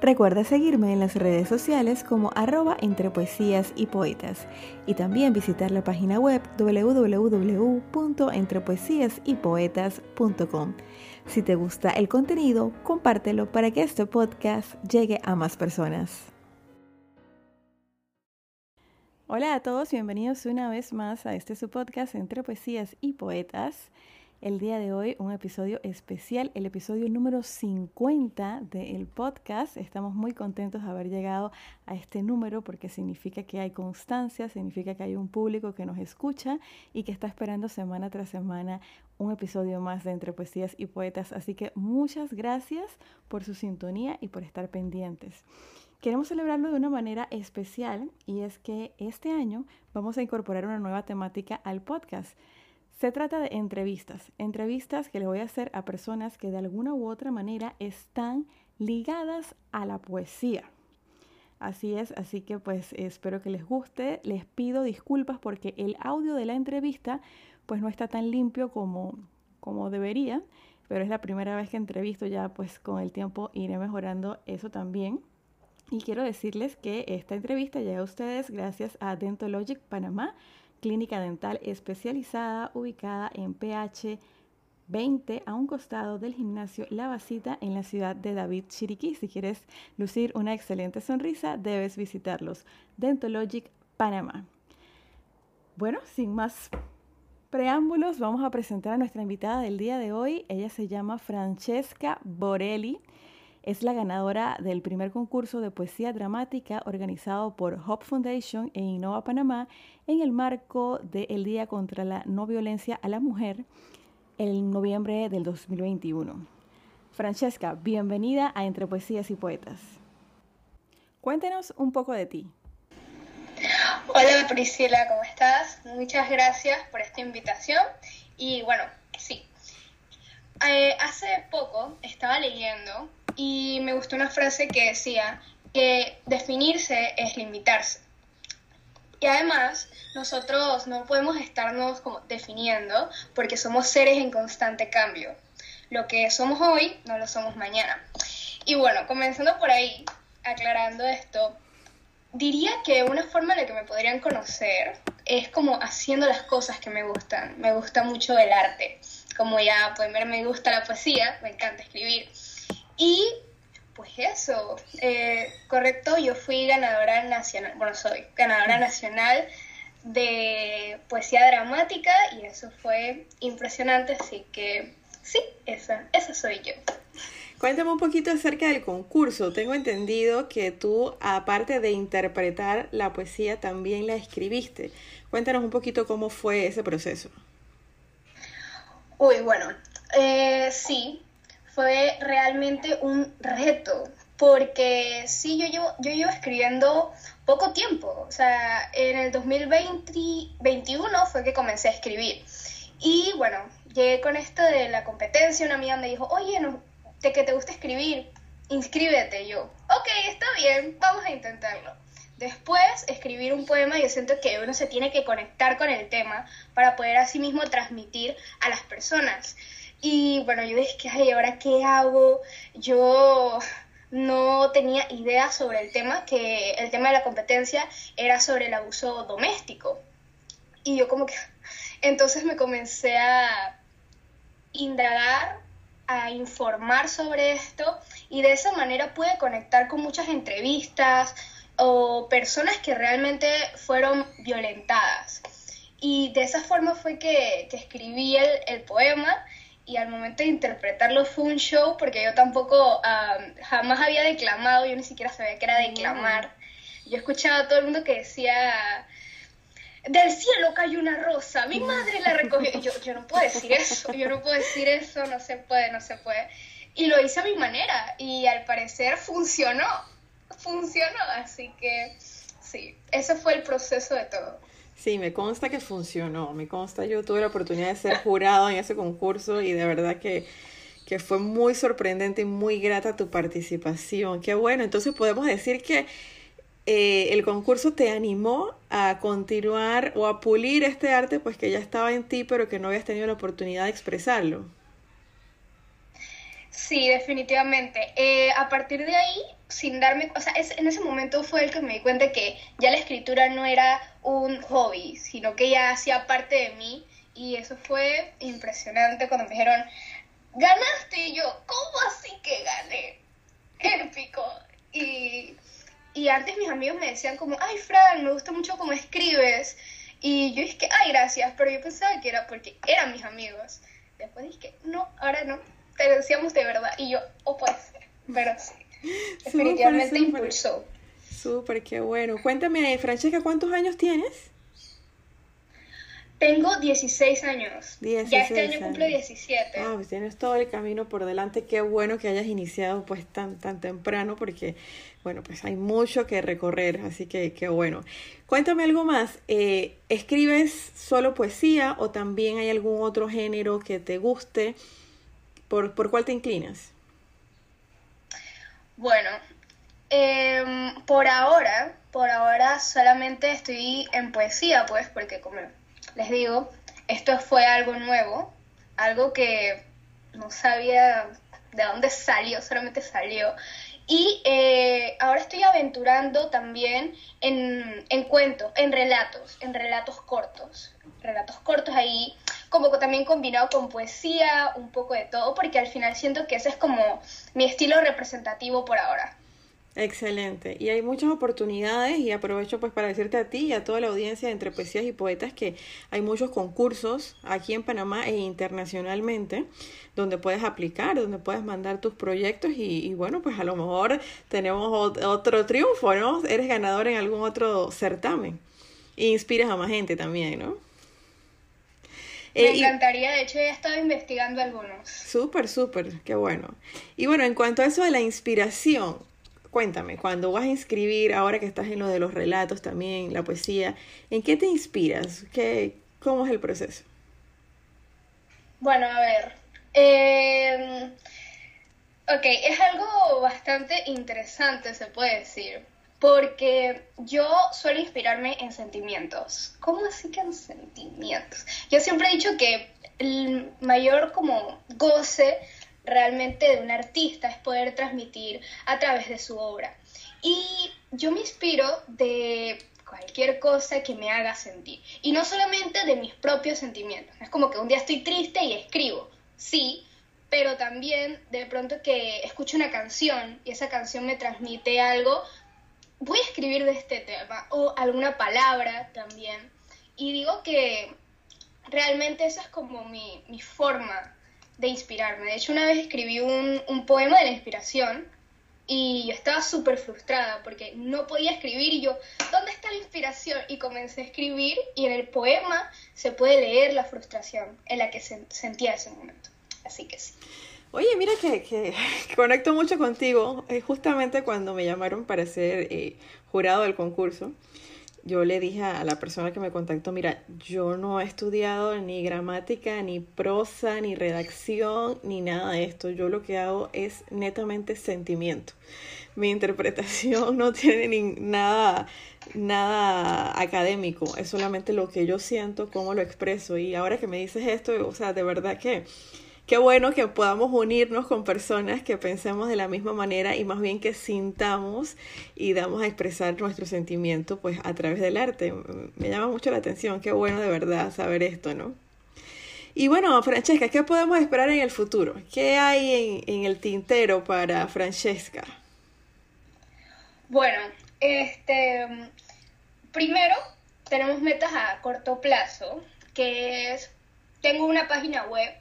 Recuerda seguirme en las redes sociales como arroba entre poesías y poetas y también visitar la página web www.entrepoesiasypoetas.com. Si te gusta el contenido, compártelo para que este podcast llegue a más personas. Hola a todos, bienvenidos una vez más a este su podcast entre poesías y poetas. El día de hoy un episodio especial, el episodio número 50 del podcast. Estamos muy contentos de haber llegado a este número porque significa que hay constancia, significa que hay un público que nos escucha y que está esperando semana tras semana un episodio más de Entre Poesías y Poetas. Así que muchas gracias por su sintonía y por estar pendientes. Queremos celebrarlo de una manera especial y es que este año vamos a incorporar una nueva temática al podcast. Se trata de entrevistas, entrevistas que le voy a hacer a personas que de alguna u otra manera están ligadas a la poesía. Así es, así que pues espero que les guste. Les pido disculpas porque el audio de la entrevista pues no está tan limpio como, como debería, pero es la primera vez que entrevisto ya pues con el tiempo iré mejorando eso también. Y quiero decirles que esta entrevista llega a ustedes gracias a Dentologic Panamá clínica dental especializada ubicada en PH 20 a un costado del gimnasio La Basita en la ciudad de David Chiriquí. Si quieres lucir una excelente sonrisa, debes visitarlos. Dentologic Panamá. Bueno, sin más preámbulos, vamos a presentar a nuestra invitada del día de hoy. Ella se llama Francesca Borelli. Es la ganadora del primer concurso de poesía dramática organizado por Hope Foundation e Innova Panamá en el marco del Día contra la No Violencia a la Mujer en noviembre del 2021. Francesca, bienvenida a Entre Poesías y Poetas. Cuéntenos un poco de ti. Hola Priscila, ¿cómo estás? Muchas gracias por esta invitación. Y bueno, sí. Eh, hace poco estaba leyendo y me gustó una frase que decía que definirse es limitarse. Y además, nosotros no podemos estarnos como definiendo porque somos seres en constante cambio. Lo que somos hoy no lo somos mañana. Y bueno, comenzando por ahí, aclarando esto, diría que una forma en la que me podrían conocer es como haciendo las cosas que me gustan. Me gusta mucho el arte. Como ya pueden ver, me gusta la poesía, me encanta escribir. Y pues eso, eh, correcto, yo fui ganadora nacional, bueno, soy ganadora nacional de poesía dramática y eso fue impresionante, así que sí, esa, esa soy yo. Cuéntame un poquito acerca del concurso. Tengo entendido que tú, aparte de interpretar la poesía, también la escribiste. Cuéntanos un poquito cómo fue ese proceso. Uy, bueno, eh, sí, fue realmente un reto, porque sí, yo llevo, yo llevo escribiendo poco tiempo, o sea, en el 2021 fue que comencé a escribir. Y bueno, llegué con esto de la competencia, una amiga me dijo, oye, de que te gusta escribir, inscríbete. yo, ok, está bien, vamos a intentarlo. Después, escribir un poema, yo siento que uno se tiene que conectar con el tema para poder así mismo transmitir a las personas. Y bueno, yo dije, que, ay, ¿ahora qué hago? Yo no tenía idea sobre el tema, que el tema de la competencia era sobre el abuso doméstico. Y yo como que, entonces me comencé a indagar, a informar sobre esto y de esa manera pude conectar con muchas entrevistas o personas que realmente fueron violentadas. Y de esa forma fue que, escribí el, el poema y al momento de interpretarlo fue un show porque yo tampoco jamás había declamado, yo ni siquiera sabía que era declamar. Yo escuchaba a todo el mundo que decía, del cielo cayó una rosa, mi madre la recogió. Yo, yo no puedo decir eso, yo no puedo decir eso, no se puede, no se puede. Y lo hice a mi manera y al parecer funcionó, funcionó, así que sí, ese fue el proceso de todo. Sí, me consta que funcionó, me consta, yo tuve la oportunidad de ser jurado en ese concurso y de verdad que, que fue muy sorprendente y muy grata tu participación. Qué bueno, entonces podemos decir que eh, el concurso te animó a continuar o a pulir este arte, pues que ya estaba en ti, pero que no habías tenido la oportunidad de expresarlo. Sí, definitivamente. Eh, a partir de ahí, sin darme, o sea, en ese momento fue el que me di cuenta que ya la escritura no era un hobby, sino que ya hacía parte de mí y eso fue impresionante cuando me dijeron, ganaste y yo, ¿cómo así que gané? Épico. Y, y antes mis amigos me decían como, ay Fran, me gusta mucho cómo escribes. Y yo dije, ay, gracias, pero yo pensaba que era porque eran mis amigos. Después dije, no, ahora no, te decíamos de verdad. Y yo, oh, pues, pero sí. Definitivamente impulsó. Súper, qué bueno. Cuéntame, Francesca, ¿cuántos años tienes? Tengo 16 años. ya este año cumplo 17. Ah, pues tienes todo el camino por delante. Qué bueno que hayas iniciado pues tan, tan temprano porque, bueno, pues hay mucho que recorrer, así que qué bueno. Cuéntame algo más. Eh, ¿Escribes solo poesía o también hay algún otro género que te guste? ¿Por, por cuál te inclinas? Bueno, em, por ahora, por ahora solamente estoy en poesía, pues, porque como les digo, esto fue algo nuevo, algo que no sabía de dónde salió, solamente salió. Y eh, ahora estoy aventurando también en, en cuentos, en relatos, en relatos cortos. Relatos cortos ahí, como también combinado con poesía, un poco de todo, porque al final siento que ese es como mi estilo representativo por ahora. Excelente. Y hay muchas oportunidades y aprovecho pues para decirte a ti y a toda la audiencia de entre poesías y poetas que hay muchos concursos aquí en Panamá e internacionalmente donde puedes aplicar, donde puedes mandar tus proyectos y, bueno, pues a lo mejor tenemos otro triunfo, ¿no? Eres ganador en algún otro certamen. E inspiras a más gente también, ¿no? Me eh, encantaría, de hecho he estado investigando algunos. Súper, súper, qué bueno. Y bueno, en cuanto a eso de la inspiración, Cuéntame, cuando vas a inscribir, ahora que estás en lo de los relatos también, la poesía, ¿en qué te inspiras? ¿Qué, ¿Cómo es el proceso? Bueno, a ver. Eh, ok, es algo bastante interesante, se puede decir, porque yo suelo inspirarme en sentimientos. ¿Cómo así que en sentimientos? Yo siempre he dicho que el mayor como goce realmente de un artista es poder transmitir a través de su obra. Y yo me inspiro de cualquier cosa que me haga sentir. Y no solamente de mis propios sentimientos. Es como que un día estoy triste y escribo, sí, pero también de pronto que escucho una canción y esa canción me transmite algo, voy a escribir de este tema o alguna palabra también. Y digo que realmente esa es como mi, mi forma de inspirarme. De hecho, una vez escribí un, un poema de la inspiración y yo estaba súper frustrada porque no podía escribir y yo, ¿dónde está la inspiración? Y comencé a escribir y en el poema se puede leer la frustración en la que se, sentía ese momento. Así que sí. Oye, mira que, que, conecto mucho contigo. Eh, justamente cuando me llamaron para ser eh, jurado del concurso, yo le dije a la persona que me contactó, mira, yo no he estudiado ni gramática, ni prosa, ni redacción, ni nada de esto. Yo lo que hago es netamente sentimiento. Mi interpretación no tiene ni nada, nada académico, es solamente lo que yo siento, cómo lo expreso. Y ahora que me dices esto, o sea, de verdad que qué bueno que podamos unirnos con personas que pensemos de la misma manera y más bien que sintamos y damos a expresar nuestro sentimiento pues a través del arte. Me llama mucho la atención, qué bueno de verdad saber esto, ¿no? Y bueno, Francesca, ¿qué podemos esperar en el futuro? ¿Qué hay en, en el tintero para Francesca? Bueno, este, primero tenemos metas a corto plazo, que es, tengo una página web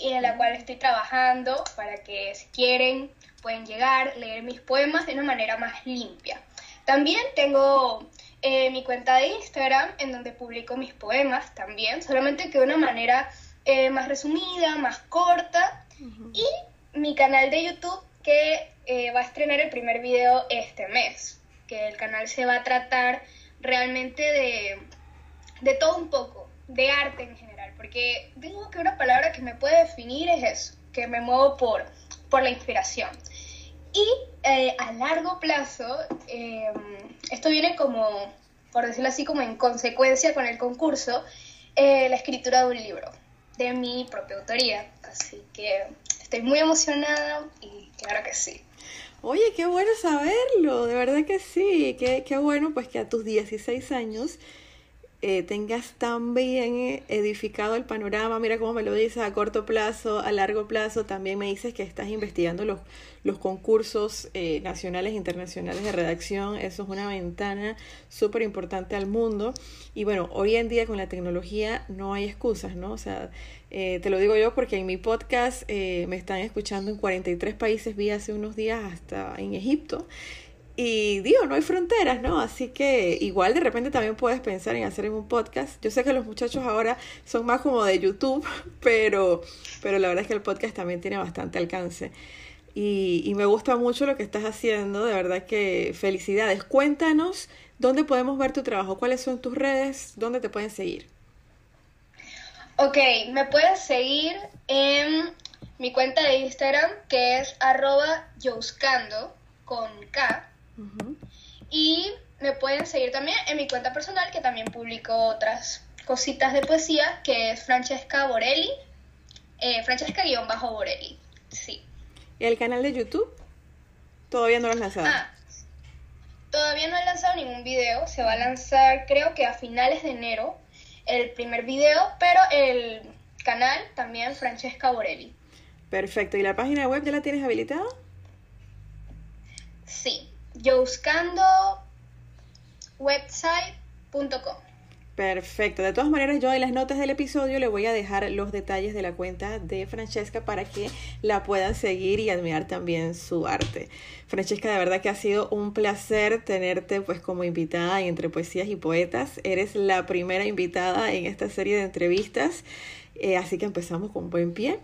y en la cual estoy trabajando para que si quieren pueden llegar, leer mis poemas de una manera más limpia. También tengo eh, mi cuenta de Instagram en donde publico mis poemas también, solamente que de una manera eh, más resumida, más corta. Y mi canal de YouTube que eh, va a estrenar el primer video este mes, que el canal se va a tratar realmente de, de todo un poco, de arte en general porque digo que una palabra que me puede definir es eso, que me muevo por, por la inspiración. Y eh, a largo plazo, em, esto viene como, por decirlo así, como en consecuencia con el concurso, eh, la escritura de un libro de mi propia autoría. Así que estoy muy emocionada y claro que sí. Oye, qué bueno saberlo, de verdad que sí, qué, qué bueno pues que a tus 16 años eh, tengas tan bien edificado el panorama, mira cómo me lo dices a corto plazo, a largo plazo, también me dices que estás investigando los, los concursos eh, nacionales e internacionales de redacción, eso es una ventana súper importante al mundo y bueno, hoy en día con la tecnología no hay excusas, ¿no? O sea, eh, te lo digo yo porque en mi podcast me están escuchando en 43 países, vi hace unos días hasta en Egipto y digo, no hay fronteras, ¿no? Así que igual de repente también puedes pensar en hacer un podcast. Yo sé que los muchachos ahora son más como de YouTube, pero, pero la verdad es que el podcast también tiene bastante alcance. Y, y me gusta mucho lo que estás haciendo, de verdad que felicidades. Cuéntanos dónde podemos ver tu trabajo, cuáles son tus redes, dónde te pueden seguir. Ok, me pueden seguir en mi cuenta de Instagram que es arroba con K y me pueden seguir también en mi cuenta personal, que también publico otras cositas de poesía, que es Francesca Borelli, eh, Francesca-Borelli, sí. ¿Y el canal de YouTube? Todavía no lo has lanzado. Ah, todavía no he lanzado ningún video, se va a lanzar creo que a finales de enero el primer video, pero el canal también Francesca Borelli. Perfecto, ¿y la página web ya la tienes habilitada? Sí, yo buscando website.com. Perfecto. De todas maneras, yo en las notas del episodio le voy a dejar los detalles de la cuenta de Francesca para que la puedan seguir y admirar también su arte. Francesca, de verdad que ha sido un placer tenerte pues como invitada en Entre Poesías y Poetas. Eres la primera invitada en esta serie de entrevistas, eh, así que empezamos con buen pie.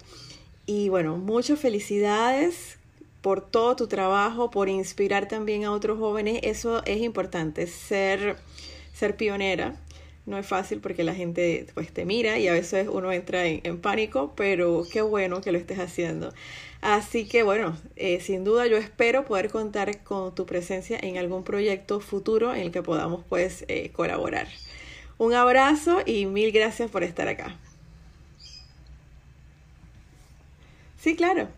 Y bueno, muchas felicidades por todo tu trabajo, por inspirar también a otros jóvenes. Eso es importante, ser, ser pionera. No es fácil porque la gente pues te mira y a veces uno entra en, pánico, pero qué bueno que lo estés haciendo. Así que bueno, eh, sin duda yo espero poder contar con tu presencia en algún proyecto futuro en el que podamos pues eh, colaborar. Un abrazo y mil gracias por estar acá. Sí, claro.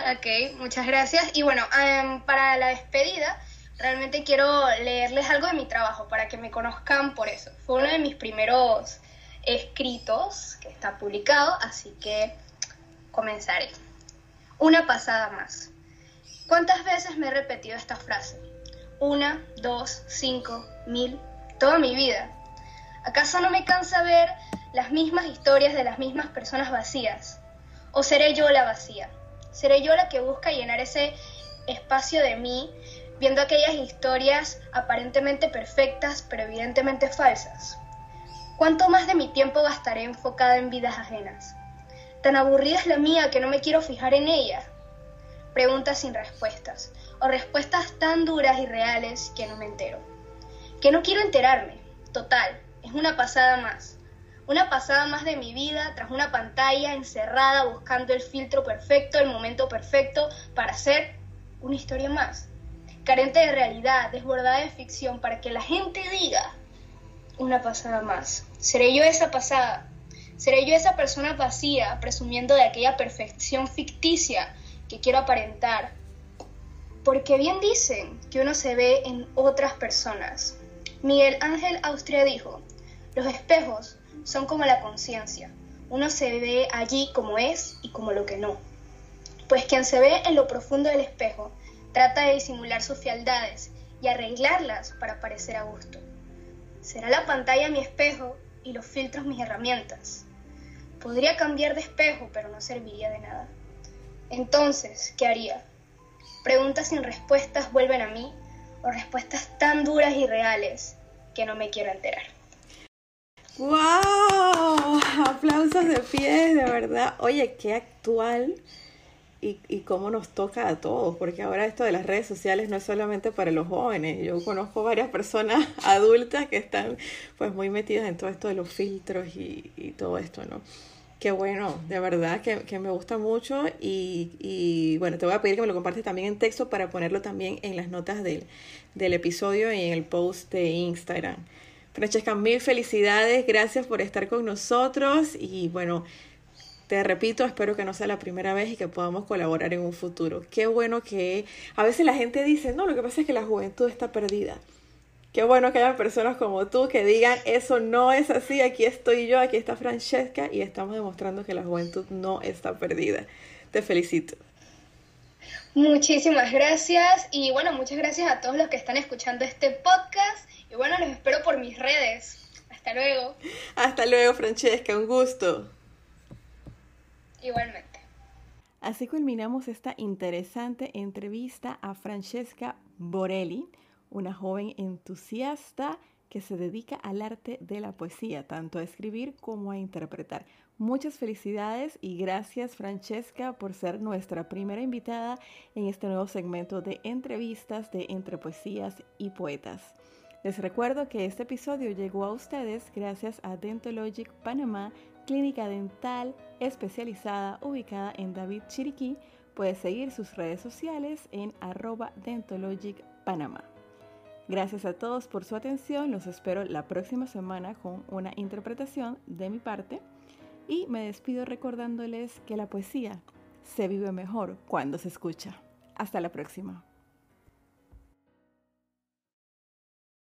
Ok, muchas gracias. Y bueno, em, para la despedida, realmente quiero leerles algo de mi trabajo para que me conozcan por eso. Fue uno de mis primeros escritos que está publicado, así que comenzaré. Una pasada más. ¿Cuántas veces me he repetido esta frase? Una, dos, cinco, mil, toda mi vida. ¿Acaso no me cansa ver las mismas historias de las mismas personas vacías? ¿O seré yo la vacía? Seré yo la que busca llenar ese espacio de mí, viendo aquellas historias aparentemente perfectas, pero evidentemente falsas. ¿Cuánto más de mi tiempo gastaré enfocada en vidas ajenas? Tan aburrida es la mía que no me quiero fijar en ella. Preguntas sin respuestas, o respuestas tan duras y reales que no me entero. Que no quiero enterarme. Total, es una pasada más. Una pasada más de mi vida tras una pantalla encerrada buscando el filtro perfecto, el momento perfecto para hacer una historia más. Carente de realidad, desbordada de ficción para que la gente diga una pasada más. ¿Seré yo esa pasada? ¿Seré yo esa persona vacía presumiendo de aquella perfección ficticia que quiero aparentar? Porque bien dicen que uno se ve en otras personas. Miguel Ángel Austria dijo, los espejos son como la conciencia. Uno se ve allí como es y como lo que no. Pues quien se ve en lo profundo del espejo trata de disimular sus fialdades y arreglarlas para parecer a gusto. ¿Será la pantalla mi espejo y los filtros mis herramientas? Podría cambiar de espejo, pero no serviría de nada. Entonces, ¿qué haría? Preguntas sin respuestas vuelven a mí o respuestas tan duras y reales que no me quiero enterar. ¡Wow! Aplausos de pie, de verdad. Oye, qué actual y, y cómo nos toca a todos, porque ahora esto de las redes sociales no es solamente para los jóvenes. Yo conozco varias personas adultas que están pues muy metidas en todo esto de los filtros y, y todo esto, ¿no? Qué bueno, de verdad que, me gusta mucho y, bueno, te voy a pedir que me lo compartes también en texto para ponerlo también en las notas del, del episodio y en el post de Instagram. Francesca, mil felicidades, gracias por estar con nosotros y bueno, te repito, espero que no sea la primera vez y que podamos colaborar en un futuro. Qué bueno que a veces la gente dice, no, lo que pasa es que la juventud está perdida. Qué bueno que haya personas como tú que digan, eso no es así, aquí estoy yo, aquí está Francesca y estamos demostrando que la juventud no está perdida. Te felicito. Muchísimas gracias y bueno, muchas gracias a todos los que están escuchando este podcast y bueno, los espero por mis redes. Hasta luego. Hasta luego, Francesca, un gusto. Igualmente. Así culminamos esta interesante entrevista a Francesca Borelli, una joven entusiasta que se dedica al arte de la poesía, tanto a escribir como a interpretar. Muchas felicidades y gracias Francesca por ser nuestra primera invitada en este nuevo segmento de entrevistas de Entre Poesías y Poetas. Les recuerdo que este episodio llegó a ustedes gracias a Dentologic Panamá, clínica dental especializada ubicada en David Chiriquí. Puedes seguir sus redes sociales en arroba Dentologic Panamá. Gracias a todos por su atención. Los espero la próxima semana con una interpretación de mi parte. Y me despido recordándoles que la poesía se vive mejor cuando se escucha. Hasta la próxima.